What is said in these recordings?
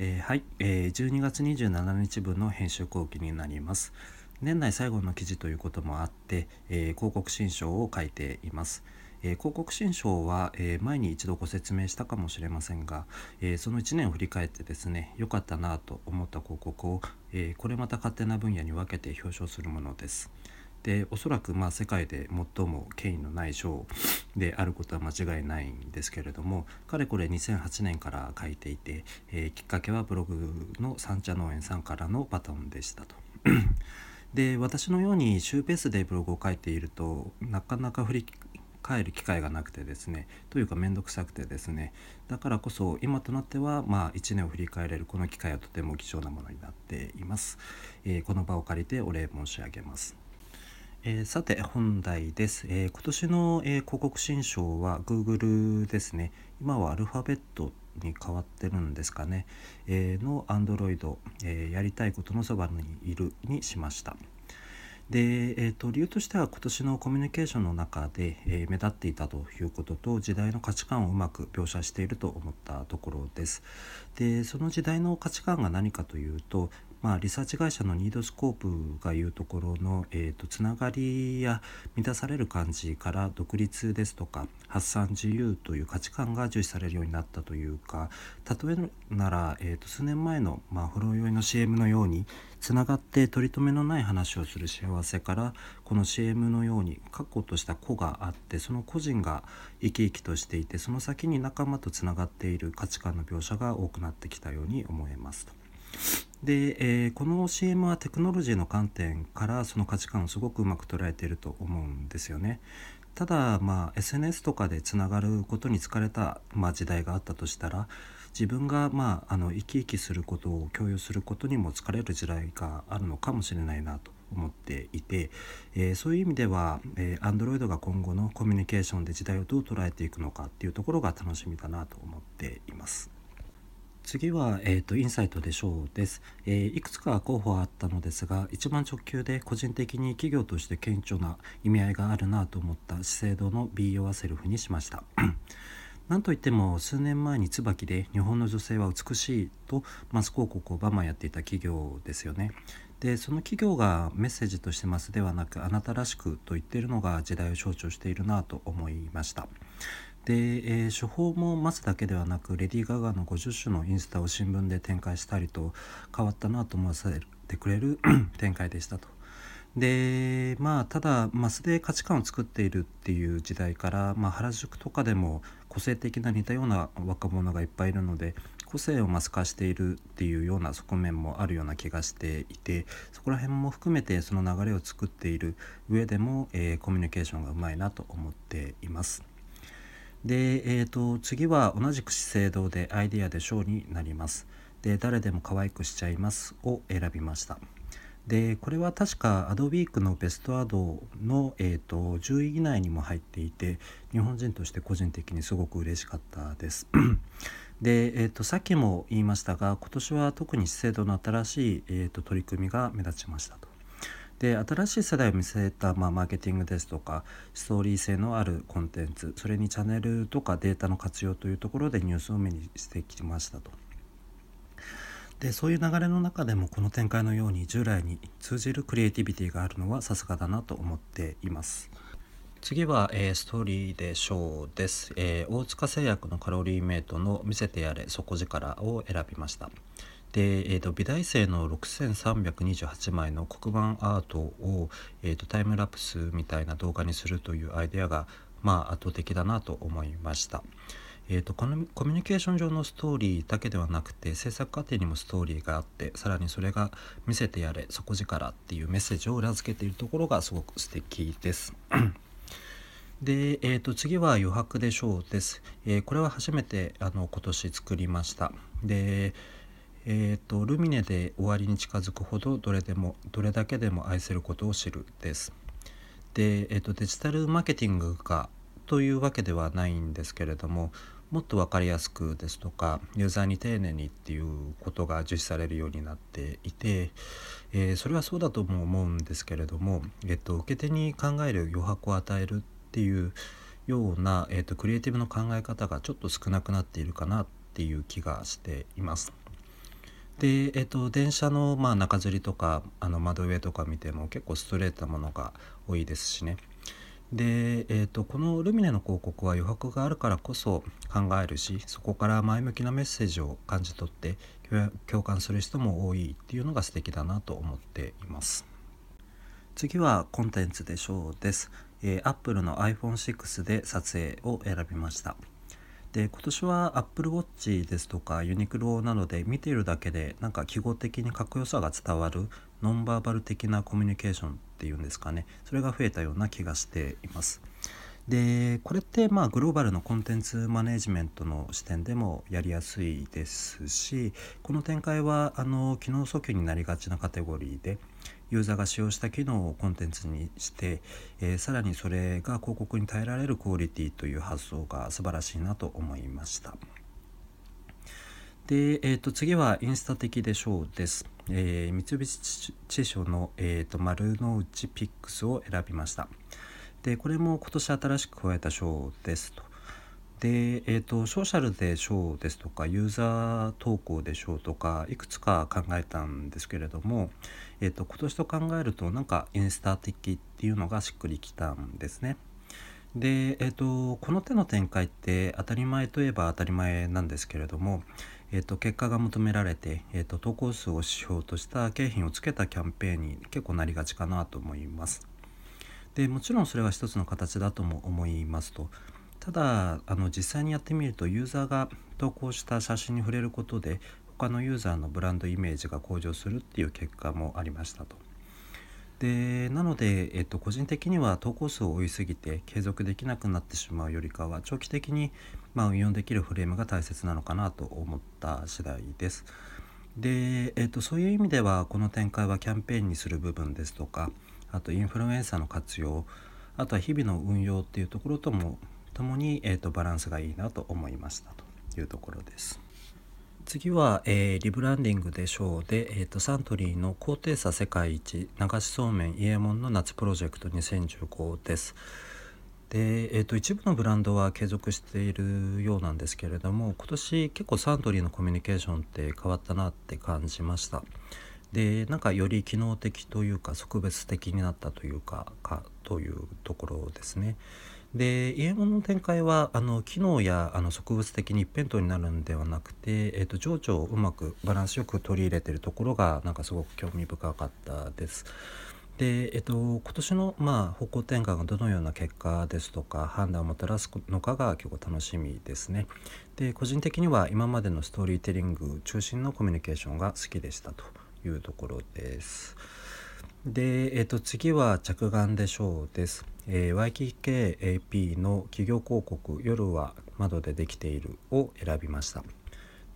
えー、はい、えー、12月27日分の編集後期になります。年内最後の記事ということもあって、えー、広告新書を書いています。えー、広告新書は、えー、前に一度ご説明したかもしれませんが、えー、その1年を振り返ってですね良かったなと思った広告を、えこれまた勝手な分野に分けて表彰するものです。でおそらくまあ世界で最も権威のない賞であることは間違いないんですけれどもかれこれ2008年から書いていて、えー、きっかけはブログの三茶農園さんからのバトンでしたと。で私のように週ペースでブログを書いているとなかなか振り返る機会がなくてですねというか面倒くさくてですねだからこそ今となってはまあ1年を振り返れるこの機会はとても貴重なものになっています、えー、この場を借りてお礼申し上げますえー、さて本題です、えー、今年の、えー、広告新書は Google ですね。今はアルファベットに変わってるんですかね、えの Android、えやりたいことのそばにいるにしました。で、えーと、理由としては今年のコミュニケーションの中で、え目立っていたということと時代の価値観をうまく描写していると思ったところです。でその時代の価値観が何かというとまあ、リサーチ会社のニードスコープがいうところの、えーと、つながりや満たされる感じから独立ですとか発散自由という価値観が重視されるようになったというか例えなら、えーと、数年前の、まあ、ほろ酔いの CM のようにつながって取り留めのない話をする幸せからこの CM のように確固とした個があってその個人が生き生きとしていてその先に仲間とつながっている価値観の描写が多くなってきたように思えますと。で、えー、この CM はテクノロジーの観点からその価値観をすごくうまく捉えていると思うんですよね。ただまあ SNS とかでつながることに疲れた、まあ、時代があったとしたら自分がまああの生き生きすることを共有することにも疲れる時代があるのかもしれないなと思っていて、えー、そういう意味では、えー、Android が今後のコミュニケーションで時代をどう捉えていくのかっていうところが楽しみだなと思っています。次は、えーと、インサイトでしょうです、えー、いくつか候補はあったのですが一番直球で個人的に企業として顕著な意味合いがあるなと思った資生堂の B ヨアセルフにしました。なんといっても数年前に椿で日本の女性は美しいとマス広告をバンバンやっていた企業ですよね。でその企業がメッセージとしてますではなくあなたらしくと言っているのが時代を象徴しているなと思いました。で、えー、処方も待つだけではなくレディー・ガガの50種のインスタを新聞で展開したりと変わったなと思わせてくれる 展開でしたと。でまあただマスで価値観を作っているっていう時代から、まあ、原宿とかでも個性的な似たような若者がいっぱいいるので個性をマス化しているっていうような側面もあるような気がしていてそこら辺も含めてその流れを作っている上でも、えー、コミュニケーションがうまいなと思っています。で、えーと、次は同じく資生堂でアイデアで賞になります。で誰でも可愛くしちゃいますを選びました。でこれは確かアドウィークのベストアドの、えーと、10位以内にも入っていて日本人として個人的にすごく嬉しかったです。で、えーと、さっきも言いましたが今年は特に資生堂の新しい、えーと取り組みが目立ちましたと。で新しい世代を見据えた、まあ、マーケティングですとかストーリー性のあるコンテンツそれにチャンネルとかデータの活用というところでニュースを目にしてきましたと。でそういう流れの中でもこの展開のように従来に通じるクリエイティビティがあるのはさすがだなと思っています。次は、えー、ストーリーでショーです、えー、大塚製薬のカロリーメイトの見せてやれ底力を選びました。で、えーと、美大生の6328枚の黒板アートを、えーと、タイムラプスみたいな動画にするというアイデアが、まあ、圧倒的だなと思いました。えーと、このコミュニケーション上のストーリーだけではなくて制作過程にもストーリーがあってさらにそれが「見せてやれ底力」っていうメッセージを裏付けているところがすごく素敵です。で、えー、と次は余白でしょうです。えー、これは初めてあの今年作りました。でえーと、ルミネで終わりに近づくほどどれでもどれだけでも愛せることを知るです。で、えーと、デジタルマーケティングがというわけではないんですけれどももっと分かりやすくですとかユーザーに丁寧にっていうことが重視されるようになっていて、えー、それはそうだとも思うんですけれども、えーと、受け手に考える余白を与えるっていうような、えーとクリエイティブの考え方がちょっと少なくなっているかなっていう気がしています。で、えーと、電車の、まあ、中吊りとかあの窓上とか見ても結構ストレートなものが多いですしね。で、えーと、このルミネの広告は余白があるからこそ考えるしそこから前向きなメッセージを感じ取って共感する人も多いっていうのが素敵だなと思っています。次はコンテンツでしょうです、えー、Apple の iPhone6 で撮影を選びました。で今年は Apple Watch ですとかユニクロなどで見ているだけでなんか記号的にかっこよさが伝わるノンバーバル的なコミュニケーションっていうんですかねそれが増えたような気がしています。でこれってまあグローバルのコンテンツマネジメントの視点でもやりやすいですしこの展開はあの機能訴求になりがちなカテゴリーでユーザーが使用した機能をコンテンツにして、えー、さらにそれが広告に耐えられるクオリティという発想が素晴らしいなと思いました。で、えー、と次はインスタ的でしょうです。えー、三菱地所の、えーと、丸の内ピックスを選びました。でこれも今年新しく加えた賞ですと。で、えーと、ソーシャルで賞ですとかユーザー投稿で賞とかいくつか考えたんですけれども、えーと、今年と考えるとなんかインスタ的っていうのがしっくりきたんですね。で、えーと、この手の展開って当たり前といえば当たり前なんですけれども、えー、と結果が求められて、えー、と投稿数を指標とした景品をつけたキャンペーンに結構なりがちかなと思います。でもちろんそれは一つの形だとも思いますとただあの実際にやってみるとユーザーが投稿した写真に触れることで他のユーザーのブランドイメージが向上するっていう結果もありましたと。でなので、えっと、個人的には投稿数を追いすぎて継続できなくなってしまうよりかは長期的に、まあ、運用できるフレームが大切なのかなと思った次第です。で、えっと、そういう意味ではこの展開はキャンペーンにする部分ですとかあとインフルエンサーの活用あとは日々の運用っていうところともともに、えーと、バランスがいいなと思いましたというところです。次は、えー、リブランディングでしょうで、えーと、サントリーの高低差世界一流しそうめん伊右衛門の夏プロジェクト2015です。で、えーと、一部のブランドは継続しているようなんですけれども今年結構サントリーのコミュニケーションって変わったなって感じました。でなんかより機能的というか特別的になったというかかというところですね。で家物の展開はあの機能やあの植物的に一辺倒になるんではなくて、えーと、情緒をうまくバランスよく取り入れてるところがなんかすごく興味深かったです。で、えっと、今年の、まあ、方向転換がどのような結果ですとか判断をもたらすのかが結構楽しみですね。で個人的には今までのストーリーテリング中心のコミュニケーションが好きでしたというところです。で、えっと、次は着眼でしょうです。えー、YKKAP の企業広告「夜は窓でできている」を選びました。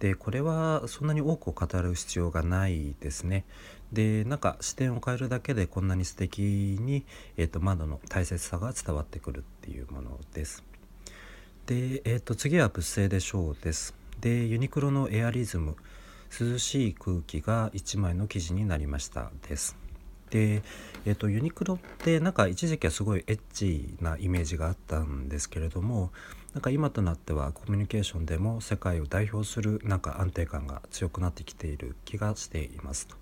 でこれはそんなに多くを語る必要がないですね。でなんか視点を変えるだけでこんなに素敵に、えーと、窓の大切さが伝わってくるっていうものです。で、えーと、次は物性でしょうです。でユニクロのエアリズム涼しい空気が1枚の記事になりましたです。で、えーと、ユニクロってなんか一時期はすごいエッチなイメージがあったんですけれどもなんか今となってはコミュニケーションでも世界を代表するなんか安定感が強くなってきている気がしていますと。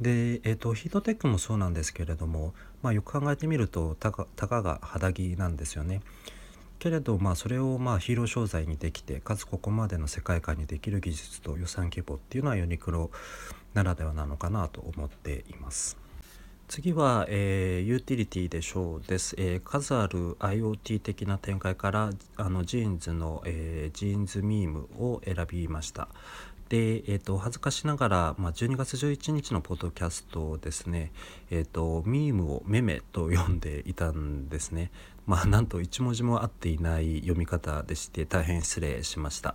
で、えーと、ヒートテックもそうなんですけれども、まあ、よく考えてみるとたかたかが肌着なんですよね。けれど、まあ、それをまあヒーロー商材にできてかつここまでの世界観にできる技術と予算規模っていうのはユニクロならではなのかなと思っています。次は、えー、ユーティリティでしょうです、えー、数ある IoT 的な展開からあの JINS の、えー、 JINS MEME を選びました。で、えーと、恥ずかしながら、まあ、12月11日のポッドキャストですね、えーと、ミームをメメと読んでいたんですね。まあなんと一文字も合っていない読み方でして大変失礼しました。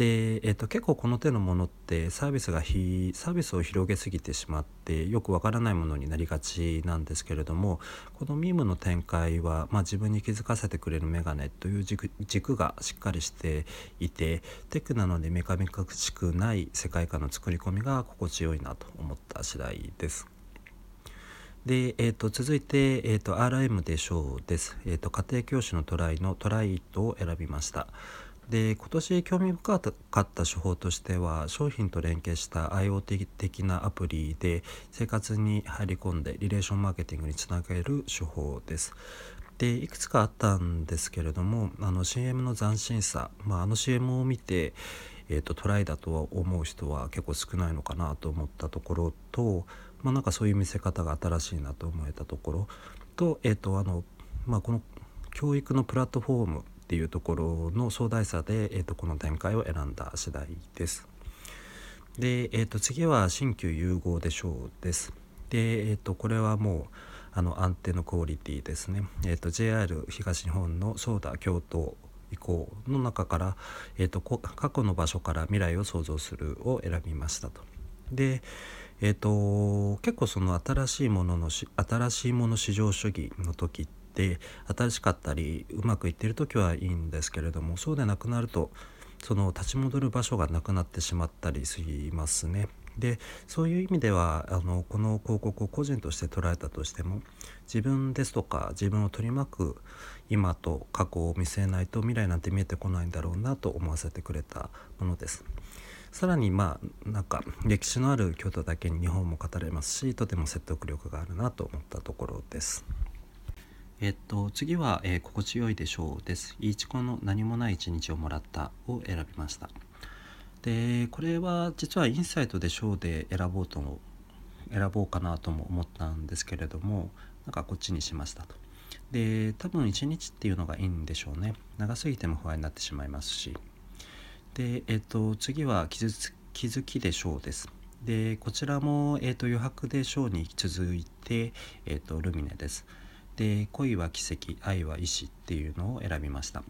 で、えーと、結構この手のものってサービスが非サービスを広げすぎてしまってよくわからないものになりがちなんですけれどもこのミームの展開は、まあ、自分に気づかせてくれるメガネという軸軸がしっかりしていてテクなのでメカメカしくない世界観の作り込みが心地よいなと思った次第です。で、えーと、続いて、えーと、RM でしょうです、えーと、家庭教師のトライのトライトを選びました。で今年興味深かった手法としては商品と連携した IoT 的なアプリで生活に入り込んでリレーションマーケティングにつなげる手法です。でいくつかあったんですけれどもあの CM の斬新さ、まあ、あの CM を見て、えーと、トライだとは思う人は結構少ないのかなと思ったところと、まあ、なんかそういう見せ方が新しいなと思えたところと,、えーとあのまあ、この教育のプラットフォームっていうところの壮大さで、えーと、この展開を選んだ次第です。で、えーと、次は新旧融合でしょうです。で、えーと、これはもうあの安定のクオリティですね。えー、と JR 東日本のソーダ京都移行の中から、えー、と過去の場所から未来を創造するを選びましたと。で、えーと、結構その新しいものの新しいもの市場主義の時ってって新しかったりうまくいってる時はいいんですけれどもそうでなくなるとその立ち戻る場所がなくなってしまったりしますね。でそういう意味ではあのこの広告を個人として捉えたとしても自分ですとか自分を取り巻く今と過去を見据えないと未来なんて見えてこないんだろうなと思わせてくれたものです。さらにまあなんか歴史のある京都だけに日本も語れますしとても説得力があるなと思ったところです。えっと、次は、えー、心地よいでしょうです。いいちこの何もない一日をもらったを選びました。で、これは実はインサイトでしょうで選ぼうとも選ぼうかなとも思ったんですけれども、なんかこっちにしましたと。で、多分一日っていうのがいいんでしょうね。長すぎても不安になってしまいますし。で、えっと、次は気づ気づきでしょうです。で、こちらも、えっと、余白でしょうに続いて、えっと、ルミネです。で恋は奇跡愛は意志っていうのを選びました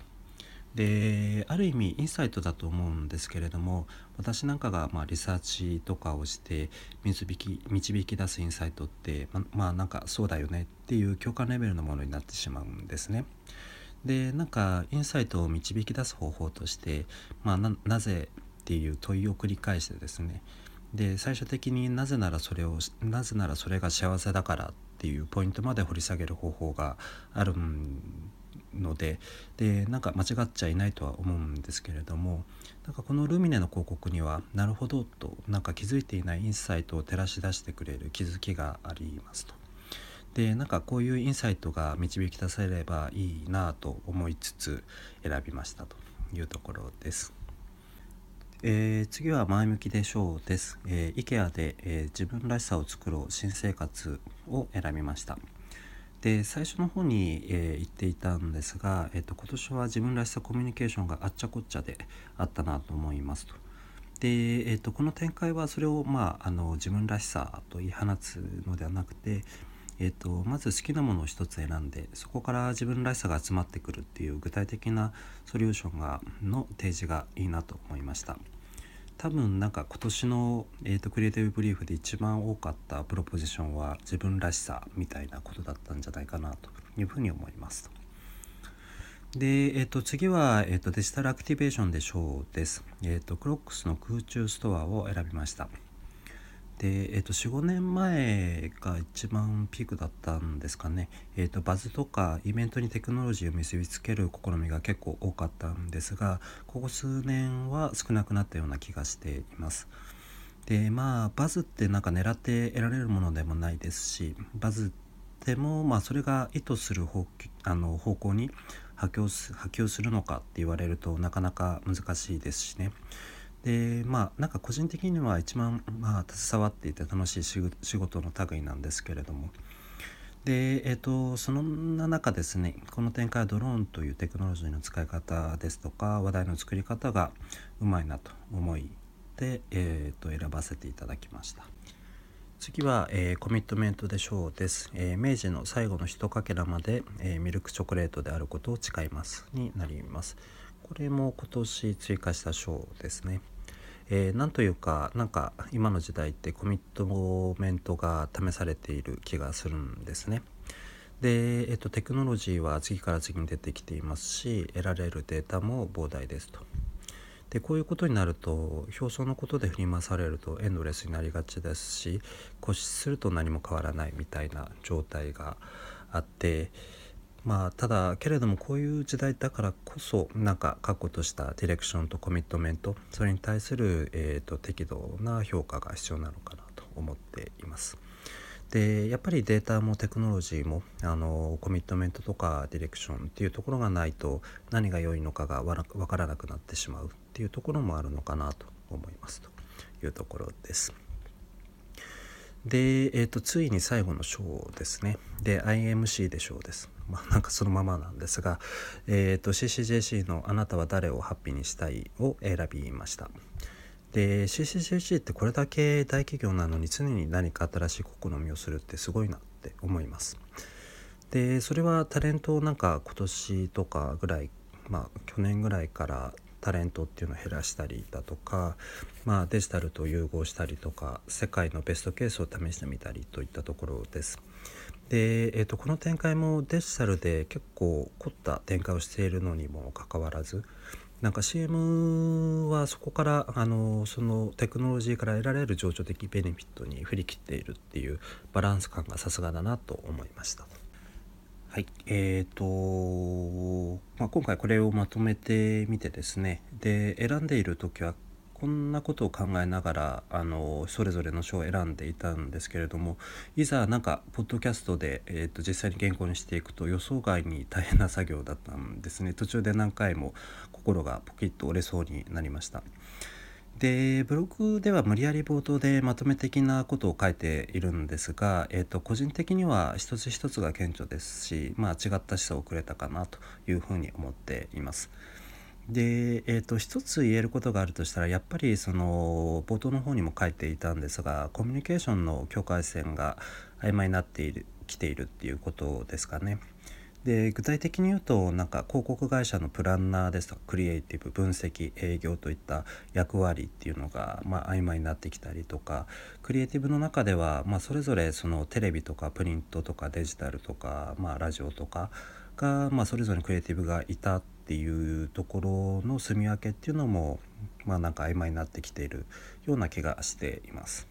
である意味インサイトだと思うんですけれども私なんかがまあリサーチとかをして導き導き出すインサイトってままあなんかそうだよねっていう共感レベルのものになってしまうんですね。でなんかインサイトを導き出す方法として、まあ、なぜっていう問いを繰り返してですねで最終的になぜならそれをなぜならそれが幸せだからっていうポイントまで掘り下げる方法があるのででなんか間違っちゃいないとは思うんですけれどもなんかこのルミネの広告にはなるほどとなんか気づいていないインサイトを照らし出してくれる気づきがありますと。でなんかこういうインサイトが導き出せればいいなと思いつつ選びましたというところです。えー、次は前向きでしょうです。えー、IKEA で、えー、自分らしさを作ろう新生活を選びました。で最初の方に、えー、言っていたんですが、えーと、今年は自分らしさコミュニケーションがあっちゃこっちゃであったなと思いますと。で、えーと、この展開はそれを、まあ、あの自分らしさと言い放つのではなくて、えーと、まず好きなものを一つ選んでそこから自分らしさが集まってくるっていう具体的なソリューションがの提示がいいなと思いました。多分なんか今年の、えーと、クリエイティブブリーフで一番多かったプロポジションは自分らしさみたいなことだったんじゃないかなというふうに思います。で、えー、と次は、えーと、デジタルアクティベーションでしょうです、えーとクロックスの空中ストアを選びました。で、えー、と45年前が一番ピークだったんですかね、えー、とバズとかイベントにテクノロジーを結びつける試みが結構多かったんですがここ数年は少なくなったような気がしています。でまあバズってなんか狙って得られるものでもないですしバズでもまあそれが意図する方あの方向に波及す波及するのかって言われるとなかなか難しいですしね。でまあなんか個人的には一番、まあ、携わっていて楽しい仕事の類なんですけれども。でえっ、ー、とそんな中ですねこの展開はドローンというテクノロジーの使い方ですとか話題の作り方がうまいなと思いで、えー、と選ばせていただきました。次は、えー、コミットメントでしょうです、えー、明治の最後の一かけらまで、えー、ミルクチョコレートであることを誓います。になります。これも今年追加した章ですね。えー、なんというかなんか今の時代ってコミットメントが試されている気がするんですね。で、えっと、テクノロジーは次から次に出てきていますし得られるデータも膨大ですと。でこういうことになると表層のことで振り回されるとエンドレスになりがちですし固執すると何も変わらないみたいな状態があってまあただけれどもこういう時代だからこそなんか確固としたディレクションとコミットメントそれに対する、えーと、適度な評価が必要なのかなと思っています。でやっぱりデータもテクノロジーもあのコミットメントとかディレクションっていうところがないと何が良いのかが分からなくなってしまうっていうところもあるのかなと思いますというところです。で、えーと、ついに最後の章ですね。で IMC で章です。まあなんかそのままなんですが、えーと、CCJC の「あなたは誰をハッピーにしたい?」を選びました。で CCJC ってこれだけ大企業なのに常に何か新しい試みをするってすごいなって思います。でそれはタレントをなんか今年とかぐらいまあ去年ぐらいからタレントっていうのを減らしたりだとか、まあ、デジタルと融合したりとか世界のベストケースを試してみたりといったところです。で、えーと、この展開もデジタルで結構凝った展開をしているのにもかかわらずなんか CM はそこからあのそのテクノロジーから得られる情緒的ベネフィットに振り切っているっていうバランス感がさすがだなと思いました。はい、えーとまあ、今回これをまとめてみてですね。で選んでいる時はこんなことを考えながらあのそれぞれの書を選んでいたんですけれどもいざなんかポッドキャストで、えーと、実際に原稿にしていくと予想外に大変な作業だったんですね。途中で何回も心がポキッと折れそうになりました。でブログでは無理やり冒頭でまとめ的なことを書いているんですが、えーと、個人的には一つ一つが顕著ですし、まあ、違った思想をくれたかなというふうに思っています。で、えーと、一つ言えることがあるとしたらやっぱりその冒頭の方にも書いていたんですがコミュニケーションの境界線が曖昧になっているきているっていうことですかね。で具体的に言うとなんか広告会社のプランナーですとかクリエイティブ分析営業といった役割っていうのが、まあ、曖昧になってきたりとかクリエイティブの中では、まあ、それぞれそのテレビとかプリントとかデジタルとか、まあ、ラジオとかが、まあ、それぞれクリエイティブがいたっていうところの住み分けっていうのも、まあ、なんか曖昧になってきているような気がしています。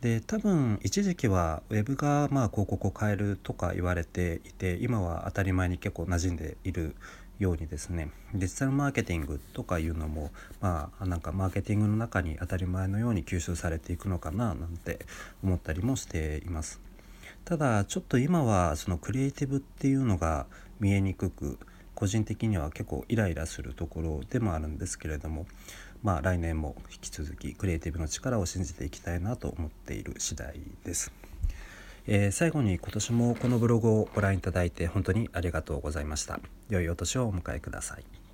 で多分一時期はウェブがまあ広告を変えるとか言われていて今は当たり前に結構馴染んでいるようにですねデジタルマーケティングとかいうのもまあなんかマーケティングの中に当たり前のように吸収されていくのかななんて思ったりもしています。ただちょっと今はそのクリエイティブっていうのが見えにくく個人的には結構イライラするところでもあるんですけれどもまあ、来年も引き続きクリエイティブの力を信じていきたいなと思っている次第です。えー、最後に今年もこのブログをご覧いただいて本当にありがとうございました。良いお年をお迎えください。